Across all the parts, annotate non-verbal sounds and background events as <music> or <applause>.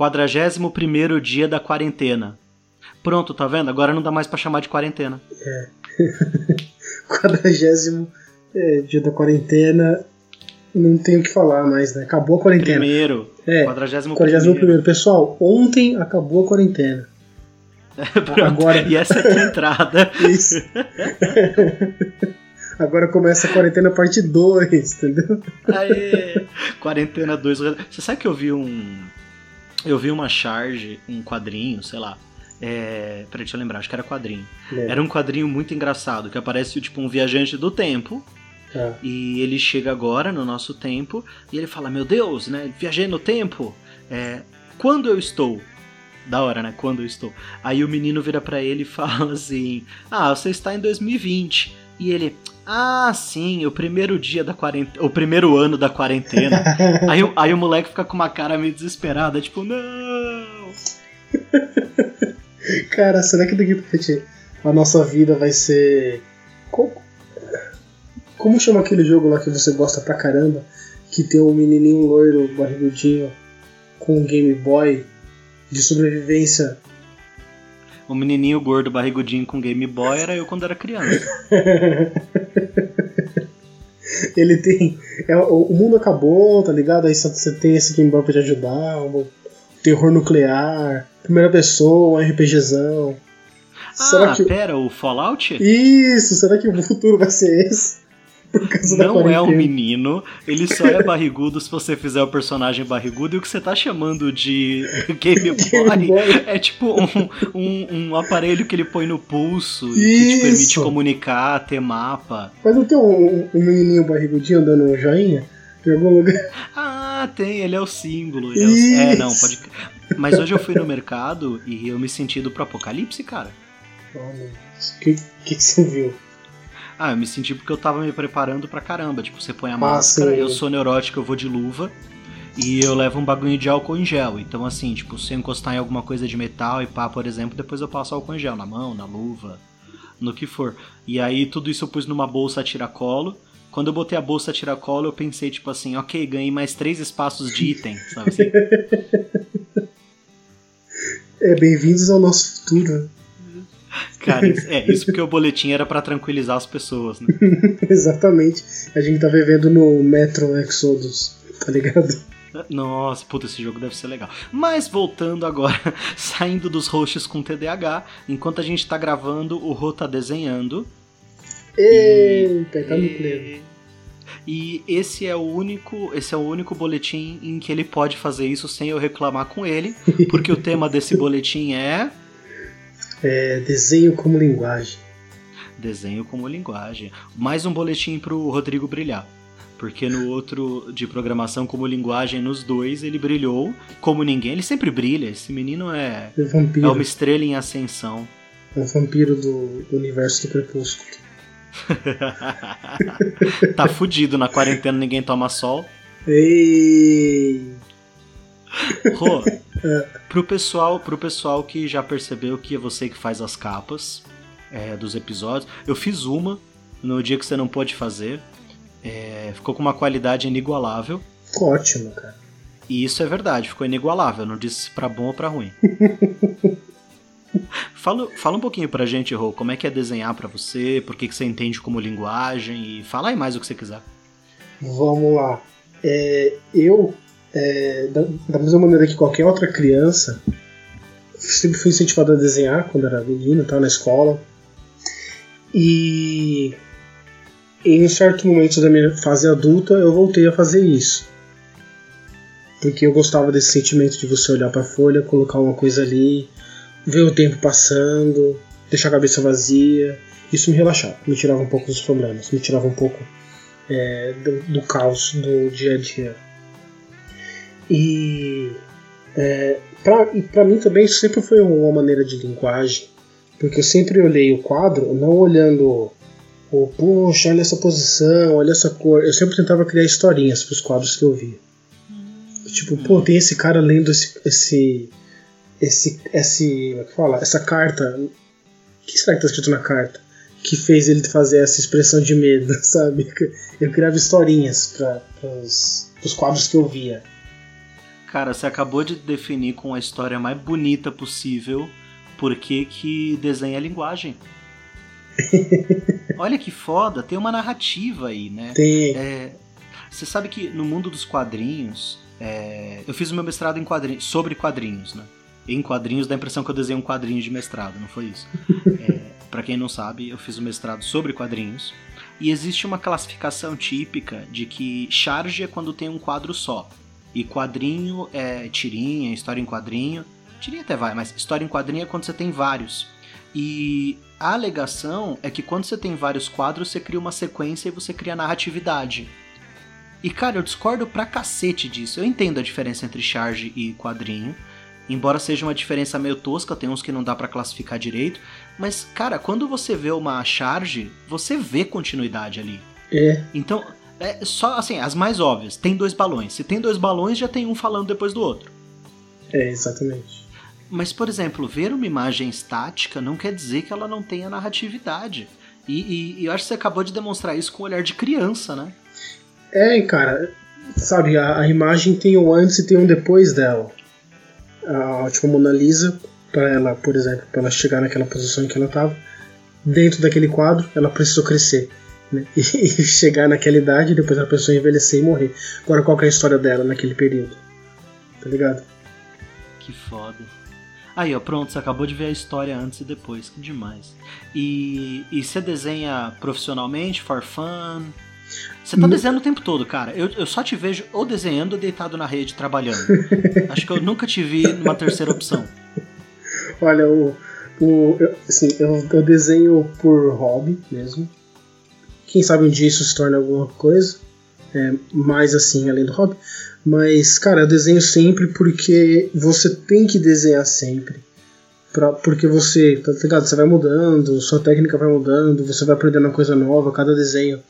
41 dia da quarentena. Pronto, tá vendo? Agora não dá mais para chamar de quarentena. É. <laughs> 40 é, dia da quarentena. Não tenho o que falar mais, né? Acabou a quarentena. Primeiro. É. 41 primeiro. Pessoal, ontem acabou a quarentena. Pronto. <laughs> Agora... E essa é a <laughs> entrada. Isso. Agora começa a quarentena parte 2, entendeu? Aê! Quarentena 2. Você sabe que eu vi um. Eu vi uma charge, um quadrinho, sei lá. É, peraí, deixa eu lembrar, acho que era quadrinho. É. Era um quadrinho muito engraçado, que aparece tipo um viajante do tempo. É. E ele chega agora no nosso tempo e ele fala: Meu Deus, né? Viajei no tempo. É, quando eu estou? Da hora, né? Quando eu estou. Aí o menino vira para ele e fala assim: Ah, você está em 2020. E ele, ah, sim, o primeiro dia da quarentena. O primeiro ano da quarentena. <laughs> aí, aí o moleque fica com uma cara meio desesperada, tipo, não! Cara, será que daqui pra frente a nossa vida vai ser. Como... Como chama aquele jogo lá que você gosta pra caramba? Que tem um menininho loiro, barrigudinho, com um Game Boy de sobrevivência o menininho gordo barrigudinho com Game Boy era eu quando era criança. <laughs> Ele tem. É, o mundo acabou, tá ligado? Aí você tem esse Game Boy pra te ajudar, um terror nuclear, primeira pessoa, RPGzão. Ah, será que... pera, o Fallout? Isso, será que o futuro vai ser esse? Não é um menino, ele só é barrigudo se você fizer o personagem barrigudo. E o que você tá chamando de <laughs> Game Boy, é tipo um, um, um, aparelho que ele põe no pulso Isso. e que te permite comunicar, ter mapa. Mas não tem um, um menininho barrigudinho dando um joinha? Em algum lugar? Ah, tem, ele é o símbolo. É, o... é, não, pode. Mas hoje eu fui no mercado e eu me senti do pro apocalipse, cara. O que, que, que você viu? Ah, eu me senti porque eu tava me preparando pra caramba. Tipo, você põe a ah, máscara, eu sou neurótico, eu vou de luva. E eu levo um bagulho de álcool em gel. Então, assim, tipo, se eu encostar em alguma coisa de metal e pá, por exemplo, depois eu passo álcool em gel na mão, na luva, no que for. E aí tudo isso eu pus numa bolsa a tiracolo. Quando eu botei a bolsa a tiracolo, eu pensei, tipo assim, ok, ganhei mais três espaços de item, sabe assim? <laughs> É, bem-vindos ao nosso futuro. Cara, é isso <laughs> porque o boletim era para tranquilizar as pessoas, né? <laughs> Exatamente. A gente tá vivendo no Metro Exodus, tá ligado? Nossa, puta, esse jogo deve ser legal. Mas voltando agora, <laughs> saindo dos hosts com TDAH, enquanto a gente tá gravando, o Rô tá desenhando. Eita, e... tá no pleno. E esse é o único, esse é o único boletim em que ele pode fazer isso sem eu reclamar com ele, porque o tema desse boletim é é, desenho como linguagem. Desenho como linguagem. Mais um boletim pro Rodrigo brilhar. Porque no outro de programação como linguagem, nos dois, ele brilhou como ninguém. Ele sempre brilha. Esse menino é, é, vampiro. é uma estrela em ascensão. É um vampiro do, do universo do Crepúsculo. <laughs> tá fudido, na quarentena ninguém toma sol. Ei! Rô, pro pessoal, pro pessoal que já percebeu que é você que faz as capas é, dos episódios, eu fiz uma no dia que você não pôde fazer. É, ficou com uma qualidade inigualável. Ótimo, cara. E isso é verdade, ficou inigualável. Não disse pra bom ou pra ruim. <laughs> fala, fala um pouquinho pra gente, Rô, como é que é desenhar para você, por que, que você entende como linguagem e fala aí mais o que você quiser. Vamos lá. É, eu é, da, da, mesma maneira que qualquer outra criança, sempre fui incentivado a desenhar quando era menino, estava na escola. E em um certo momento da minha fase adulta eu voltei a fazer isso. Porque eu gostava desse sentimento de você olhar para a folha, colocar uma coisa ali, ver o tempo passando, deixar a cabeça vazia. Isso me relaxava, me tirava um pouco dos problemas, me tirava um pouco é, do, do caos do dia a dia. E é, para mim também isso sempre foi uma maneira de linguagem, porque eu sempre olhei o quadro não olhando o poxa, olha essa posição, olha essa cor. Eu sempre tentava criar historinhas para os quadros que eu via. Tipo, pô, tem esse cara lendo esse esse esse esse, como é que fala? Essa carta. O que será que tá escrito na carta? Que fez ele fazer essa expressão de medo, <laughs> sabe? Eu criava historinhas para os quadros que eu via. Cara, você acabou de definir com a história mais bonita possível por que, que desenha a linguagem. <laughs> Olha que foda, tem uma narrativa aí, né? Tem. É, você sabe que no mundo dos quadrinhos, é, eu fiz o meu mestrado em quadrinhos, sobre quadrinhos, né? Em quadrinhos dá a impressão que eu desenhei um quadrinho de mestrado, não foi isso? <laughs> é, para quem não sabe, eu fiz o mestrado sobre quadrinhos. E existe uma classificação típica de que charge é quando tem um quadro só. E quadrinho é tirinha, história em quadrinho. Tirinha até vai, mas história em quadrinho é quando você tem vários. E a alegação é que quando você tem vários quadros, você cria uma sequência e você cria narratividade. E cara, eu discordo pra cacete disso. Eu entendo a diferença entre charge e quadrinho. Embora seja uma diferença meio tosca, tem uns que não dá para classificar direito. Mas, cara, quando você vê uma charge, você vê continuidade ali. É. Então, é só assim, as mais óbvias. Tem dois balões. Se tem dois balões, já tem um falando depois do outro. É, exatamente. Mas, por exemplo, ver uma imagem estática não quer dizer que ela não tenha narratividade. E, e, e eu acho que você acabou de demonstrar isso com o olhar de criança, né? É, cara, sabe, a, a imagem tem um antes e tem um depois dela. A, tipo, Mona Lisa, para ela, por exemplo, para ela chegar naquela posição em que ela estava, dentro daquele quadro, ela precisou crescer. Né? <laughs> E, chegar naquela idade, depois a pessoa envelhecer e morrer. Agora, qual é a história dela naquele período? Tá ligado? Que foda. Aí, ó, pronto, você acabou de ver a história antes e depois, que demais. E, e você desenha profissionalmente, for fun? Você tá desenhando o tempo todo, cara. Eu, eu só te vejo ou desenhando ou deitado na rede trabalhando. <laughs> Acho que eu nunca te vi numa terceira opção. Olha, o, o, eu, assim, eu, eu desenho por hobby mesmo. Quem sabe um dia isso se torna alguma coisa. É, mais assim, além do hobby. Mas, cara, eu desenho sempre porque você tem que desenhar sempre. Pra, porque você, tá ligado? Você vai mudando, sua técnica vai mudando, você vai aprendendo uma coisa nova, cada desenho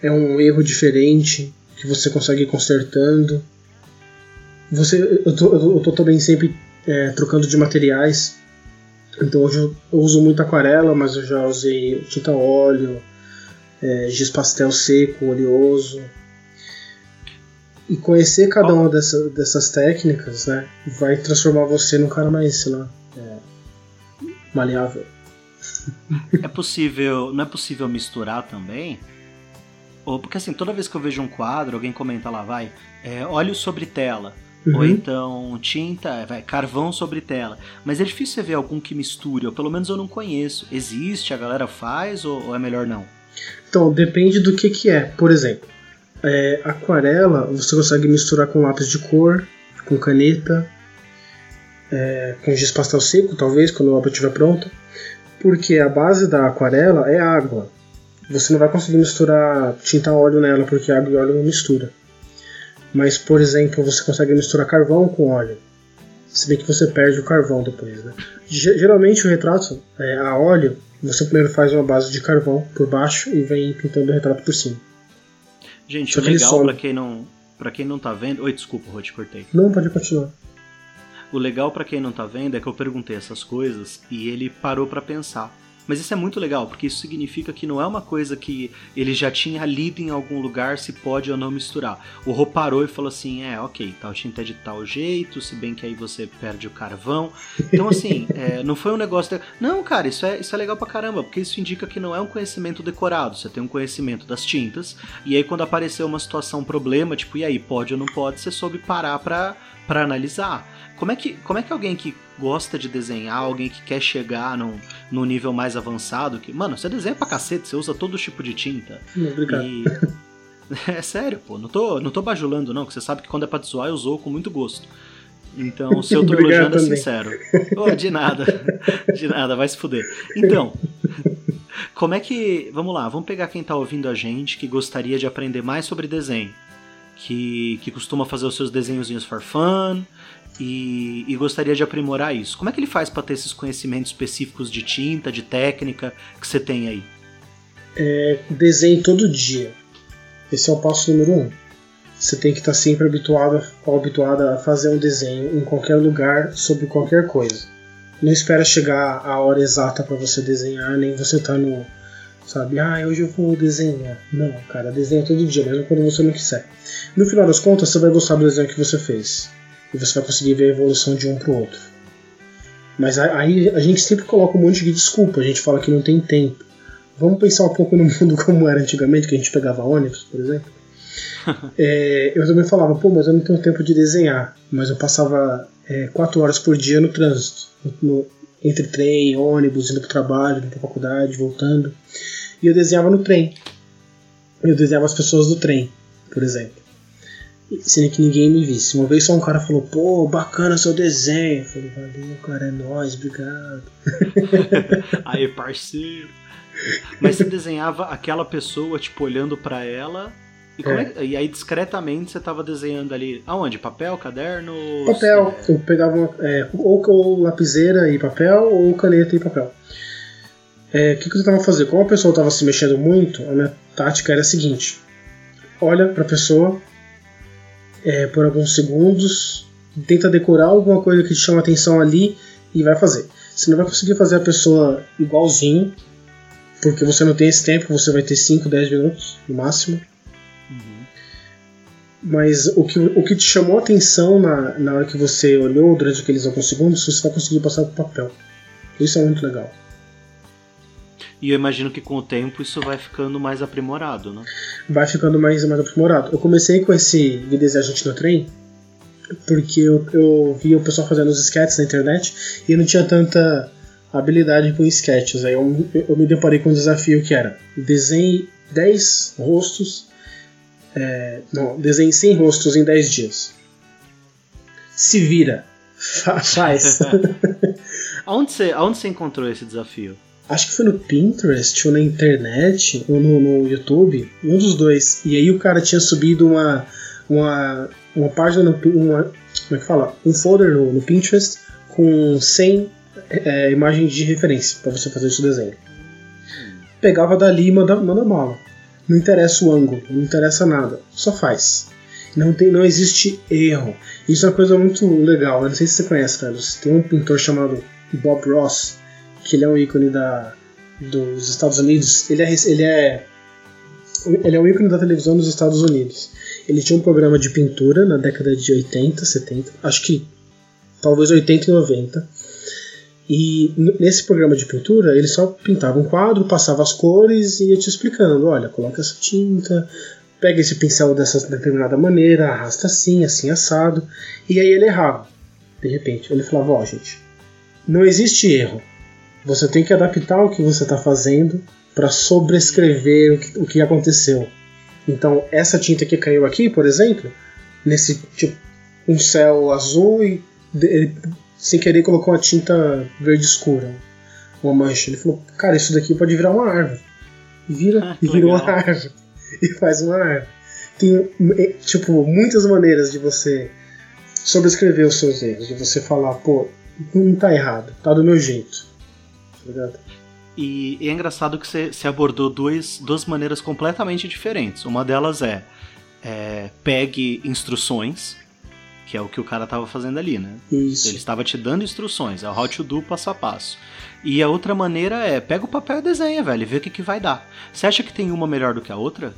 é um erro diferente que você consegue ir consertando. Você, eu, tô, eu tô também sempre é, trocando de materiais. Então hoje eu, eu, uso muito aquarela, mas eu já usei tinta óleo, é, giz pastel seco, oleoso. E conhecer cada uma dessa, dessas técnicas né, vai transformar você num cara mais, sei lá, é, maleável. <laughs> É possível, não é possível misturar também? Ou porque assim, toda vez que eu vejo um quadro, alguém comenta lá, vai, é, óleo sobre tela. Uhum. Ou então tinta, vai, carvão sobre tela. Mas é difícil você ver algum que misture, ou pelo menos eu não conheço. Existe, a galera faz, ou, ou é melhor não? Então, depende do que, que é. Por exemplo, é, aquarela você consegue misturar com lápis de cor, com caneta, é, com giz pastel seco, talvez, quando a obra estiver pronta. Porque a base da aquarela é água. Você não vai conseguir misturar tinta óleo nela, porque água e óleo não mistura. Mas, por exemplo, você consegue misturar carvão com óleo. Se bem que você perde o carvão depois, né? Geralmente o retrato é, a óleo, você primeiro faz uma base de carvão por baixo e vem pintando o retrato por cima. Gente, o legal para quem não para quem não tá vendo, oi, desculpa, te cortei. Não, pode continuar. O legal para quem não tá vendo é que eu perguntei essas coisas e ele parou para pensar. Mas isso é muito legal, porque isso significa que não é uma coisa que ele já tinha lido em algum lugar se pode ou não misturar. O Rô parou e falou assim: é, ok, tal tinta é de tal jeito, se bem que aí você perde o carvão. Então, assim, <laughs> é, não foi um negócio. De... Não, cara, isso é, isso é legal pra caramba, porque isso indica que não é um conhecimento decorado. Você tem um conhecimento das tintas, e aí quando apareceu uma situação, um problema, tipo, e aí, pode ou não pode, você soube parar pra, pra analisar. Como é, que, como é que alguém que gosta de desenhar, alguém que quer chegar num, num nível mais avançado, que, mano, você desenha pra cacete, você usa todo tipo de tinta. Obrigado. E... <laughs> É sério, pô, não tô, não tô bajulando, não, que você sabe que quando é pra zoar, eu usou com muito gosto. Então, se eu tô <laughs> elogiando, é sincero. Oh, de nada, <laughs> de nada, vai se fuder. Então, como é que. Vamos lá, vamos pegar quem tá ouvindo a gente que gostaria de aprender mais sobre desenho. Que, que costuma fazer os seus desenhozinhos for fun, e, e, gostaria de aprimorar isso. Como é que ele faz para ter esses conhecimentos específicos de tinta, de técnica que você tem aí? É, desenhe todo dia. Esse é o passo número um. Você tem que estar sempre habituado ou habituada a fazer um desenho em qualquer lugar sobre qualquer coisa. Não espera chegar a hora exata para você desenhar, nem você tá no, sabe, ah, hoje eu vou desenhar. Não, cara, desenha todo dia, mesmo quando você não quiser. No final das contas, você vai gostar do desenho que você fez. E você vai conseguir ver a evolução de um pro outro. Mas aí a gente sempre coloca um monte de desculpa, a gente fala que não tem tempo. Vamos pensar um pouco no mundo <laughs> como era antigamente, que a gente pegava ônibus, por exemplo. <laughs> é, eu também falava, pô, mas eu não tenho tempo de desenhar. Mas eu passava é, quatro horas por dia no trânsito, no, entre trem, ônibus, indo pro trabalho, indo pra faculdade, voltando. E eu desenhava no trem. Eu desenhava as pessoas do trem, por exemplo. Sem que ninguém me visse. Uma vez só um cara falou, pô, bacana seu desenho. Eu falei, valeu, cara, é nóis, obrigado. <laughs> Aí, parceiro. Mas você desenhava aquela pessoa, tipo, olhando para ela. E, é. É? e, aí, discretamente, você tava desenhando ali. Aonde? Papel, caderno? Papel. Eu pegava uma, é, ou, ou, lapiseira e papel, ou caneta e papel. É, o que, que eu tentava fazer? Como a pessoa estava se mexendo muito, a minha tática era a seguinte: olha para a pessoa é, por alguns segundos, tenta decorar alguma coisa que te chama atenção ali e vai fazer. Você não vai conseguir fazer a pessoa igualzinho, porque você não tem esse tempo, você vai ter 5, 10 minutos no máximo. Uhum. Mas o que, o que te chamou atenção na, na hora que você olhou durante aqueles alguns segundos, você vai conseguir passar para o papel. Isso é muito legal. E eu imagino que com o tempo isso vai ficando mais aprimorado, né? Vai ficando mais, mais aprimorado. Eu comecei com esse de desenhar gente no trem porque eu, eu via o pessoal fazendo os sketches na internet e eu não tinha tanta habilidade com sketches. Aí eu, eu me deparei com um desafio que era desenhe 10 rostos. É, não, desenhe 100 rostos em 10 dias. Se vira. <laughs> Faz. <laughs> aonde, você, aonde você encontrou esse desafio? Acho que foi no Pinterest ou na internet ou no, no, YouTube, um dos dois. E aí o cara tinha subido uma uma, uma página no uma, como é que fala? Um folder no, no Pinterest com 100 é, imagens de referência para você fazer esse desenho. Pegava dali e manda, manda bala. Não interessa o ângulo, não interessa nada, só faz. Não, tem, não existe erro. Isso é uma coisa muito legal. Eu não sei se você conhece, Carlos. Tem um pintor chamado Bob Ross que ele é um ícone da, dos Estados Unidos. Ele é, ele é ele é um ícone da televisão dos Estados Unidos. Ele tinha um programa de pintura na década de 80, 70, acho que talvez 80 e 90. E nesse programa de pintura, ele só pintava um quadro, passava as cores e ia te explicando: olha, coloca essa tinta, pega esse pincel dessa determinada maneira, arrasta assim, assim, assado. E aí ele errava. De repente, ele falava: ó, oh, gente, não existe erro. Você tem que adaptar o que você está fazendo para sobrescrever o que, o que aconteceu. Então, essa tinta que caiu aqui, por exemplo, nesse tipo, um céu azul e ele, sem querer colocou uma tinta verde escura, uma mancha. Ele falou: Cara, isso daqui pode virar uma árvore. E vira, ah, e vira uma árvore. <laughs> E faz uma árvore. Tem, é, tipo, muitas maneiras de você sobrescrever os seus erros, de você falar: Pô, não tá errado, tá do meu jeito. Obrigado. E, e é engraçado que você, abordou duas, duas maneiras completamente diferentes. Uma delas é, é pegue instruções, que é o que o cara estava fazendo ali, né? Isso. Ele estava te dando instruções, é o how to do passo a passo. E a outra maneira é, pega o papel e desenha, velho, e vê o que, que vai dar. Você acha que tem uma melhor do que a outra?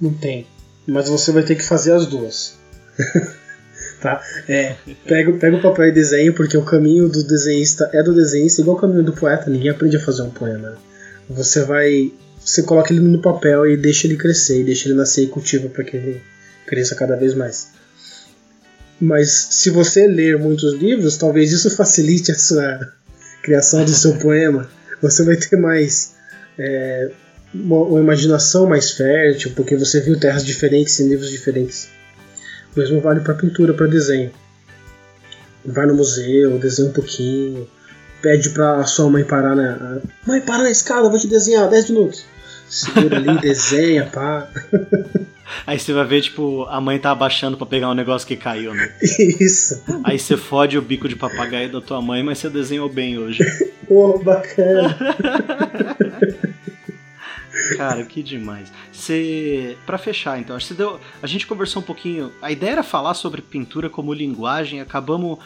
Não tem. Mas você vai ter que fazer as duas. <laughs> tá? É, pega, pega o papel e desenha, porque o caminho do desenhista é do desenhista, igual o caminho do poeta, ninguém aprende a fazer um poema. Você vai. Você coloca ele no papel e deixa ele crescer, e deixa ele nascer e cultiva para que ele cresça cada vez mais. Mas se você ler muitos livros, talvez isso facilite a sua criação do seu poema. Você vai ter mais é, uma, uma imaginação mais fértil, porque você viu terras diferentes em livros diferentes. O mesmo vale para pintura, para desenho. Vai no museu, desenha um pouquinho, pede pra sua mãe parar na. Mãe, para na escada, vou te desenhar 10 minutos. Segura ali, <laughs> desenha, pá. Aí você vai ver, tipo, a mãe tá abaixando para pegar um negócio que caiu, né? Isso. Aí você fode o bico de papagaio da tua mãe, mas você desenhou bem hoje. <laughs> Pô, bacana. <laughs> Cara, que demais. Você, para fechar, então, você deu, a gente conversou um pouquinho. A ideia era falar sobre pintura como linguagem. Acabamos,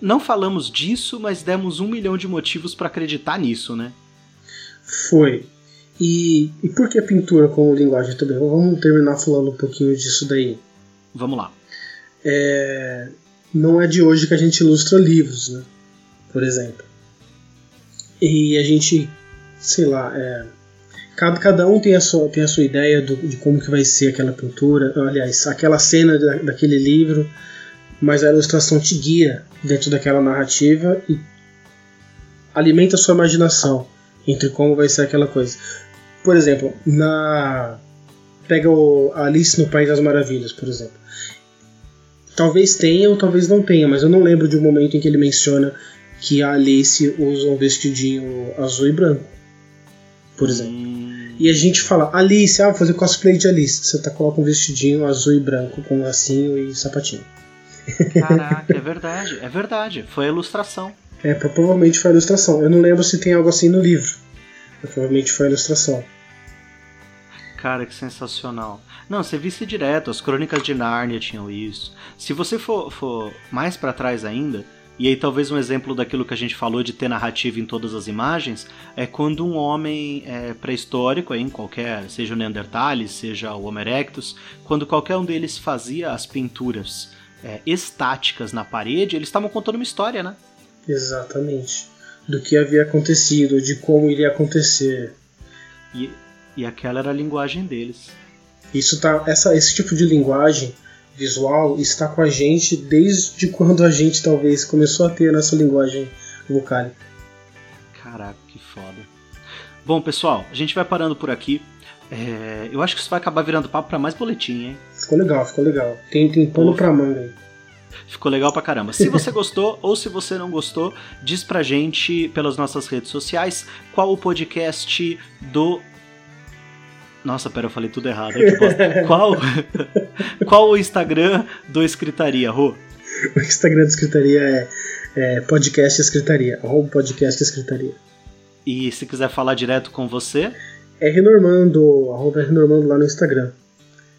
não falamos disso, mas demos um milhão de motivos para acreditar nisso, né? Foi. E, e por que pintura como linguagem também? Vamos terminar falando um pouquinho disso daí. Vamos lá. É, não é de hoje que a gente ilustra livros, né? Por exemplo. E a gente, sei lá, é, cada, cada um tem a sua, tem a sua ideia do, de como que vai ser aquela pintura, aliás, aquela cena da, daquele livro, mas a ilustração te guia dentro daquela narrativa e alimenta a sua imaginação entre como vai ser aquela coisa. Por exemplo, na pega o Alice no País das Maravilhas, por exemplo. Talvez tenha ou talvez não tenha, mas eu não lembro de um momento em que ele menciona que a Alice usa um vestidinho azul e branco, por exemplo. E a gente fala, Alice, ah, vou fazer cosplay de Alice. Você tá coloca um vestidinho azul e branco com lacinho e sapatinho. Caraca, é <laughs> verdade, é verdade. Foi a ilustração. É, provavelmente foi a ilustração. Eu não lembro se tem algo assim no livro. Provavelmente foi a ilustração. Cara, que sensacional. Não, você visse direto, as crônicas de Nárnia tinham isso. Se você for, for mais para trás ainda, e aí talvez um exemplo daquilo que a gente falou de ter narrativa em todas as imagens, é quando um homem é, pré-histórico, em qualquer, seja o Neanderthales, seja o Homo erectus, quando qualquer um deles fazia as pinturas é, estáticas na parede, eles estavam contando uma história, né? Exatamente. Do que havia acontecido, de como iria acontecer. E, e aquela era a linguagem deles. Isso tá, essa, esse tipo de linguagem visual está com a gente desde quando a gente talvez começou a ter a nossa linguagem vocálica. Caraca, que foda. Bom, pessoal, a gente vai parando por aqui. É, eu acho que isso vai acabar virando papo para mais boletim, hein? Ficou legal, ficou legal. Tem, tem pano pra manga aí. Ficou legal pra caramba. Se você <laughs> gostou ou se você não gostou, diz pra gente pelas nossas redes sociais qual o podcast do. Nossa, pera, eu falei tudo errado. <laughs> qual, qual o Instagram do Escritaria, Rô? O Instagram do Escritaria é, é podcast Escritaria, arroba podcast Escritaria. E se quiser falar direto com você? R Normando, arroba R Normando lá no Instagram.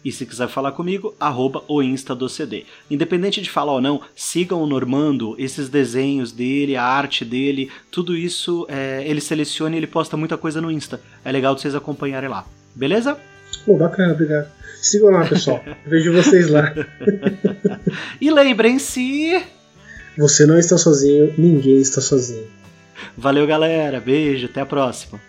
E se quiser falar comigo, arroba o Insta do CD. Independente de falar ou não, sigam o Normando, esses desenhos dele, a arte dele, tudo isso é, ele seleciona e ele posta muita coisa no Insta. É legal de vocês acompanharem lá. Beleza? Pô, bacana, obrigado. Sigam lá, pessoal. <laughs> Vejo vocês lá. <laughs> e lembrem-se. Você não está sozinho, ninguém está sozinho. Valeu, galera. Beijo, até a próxima.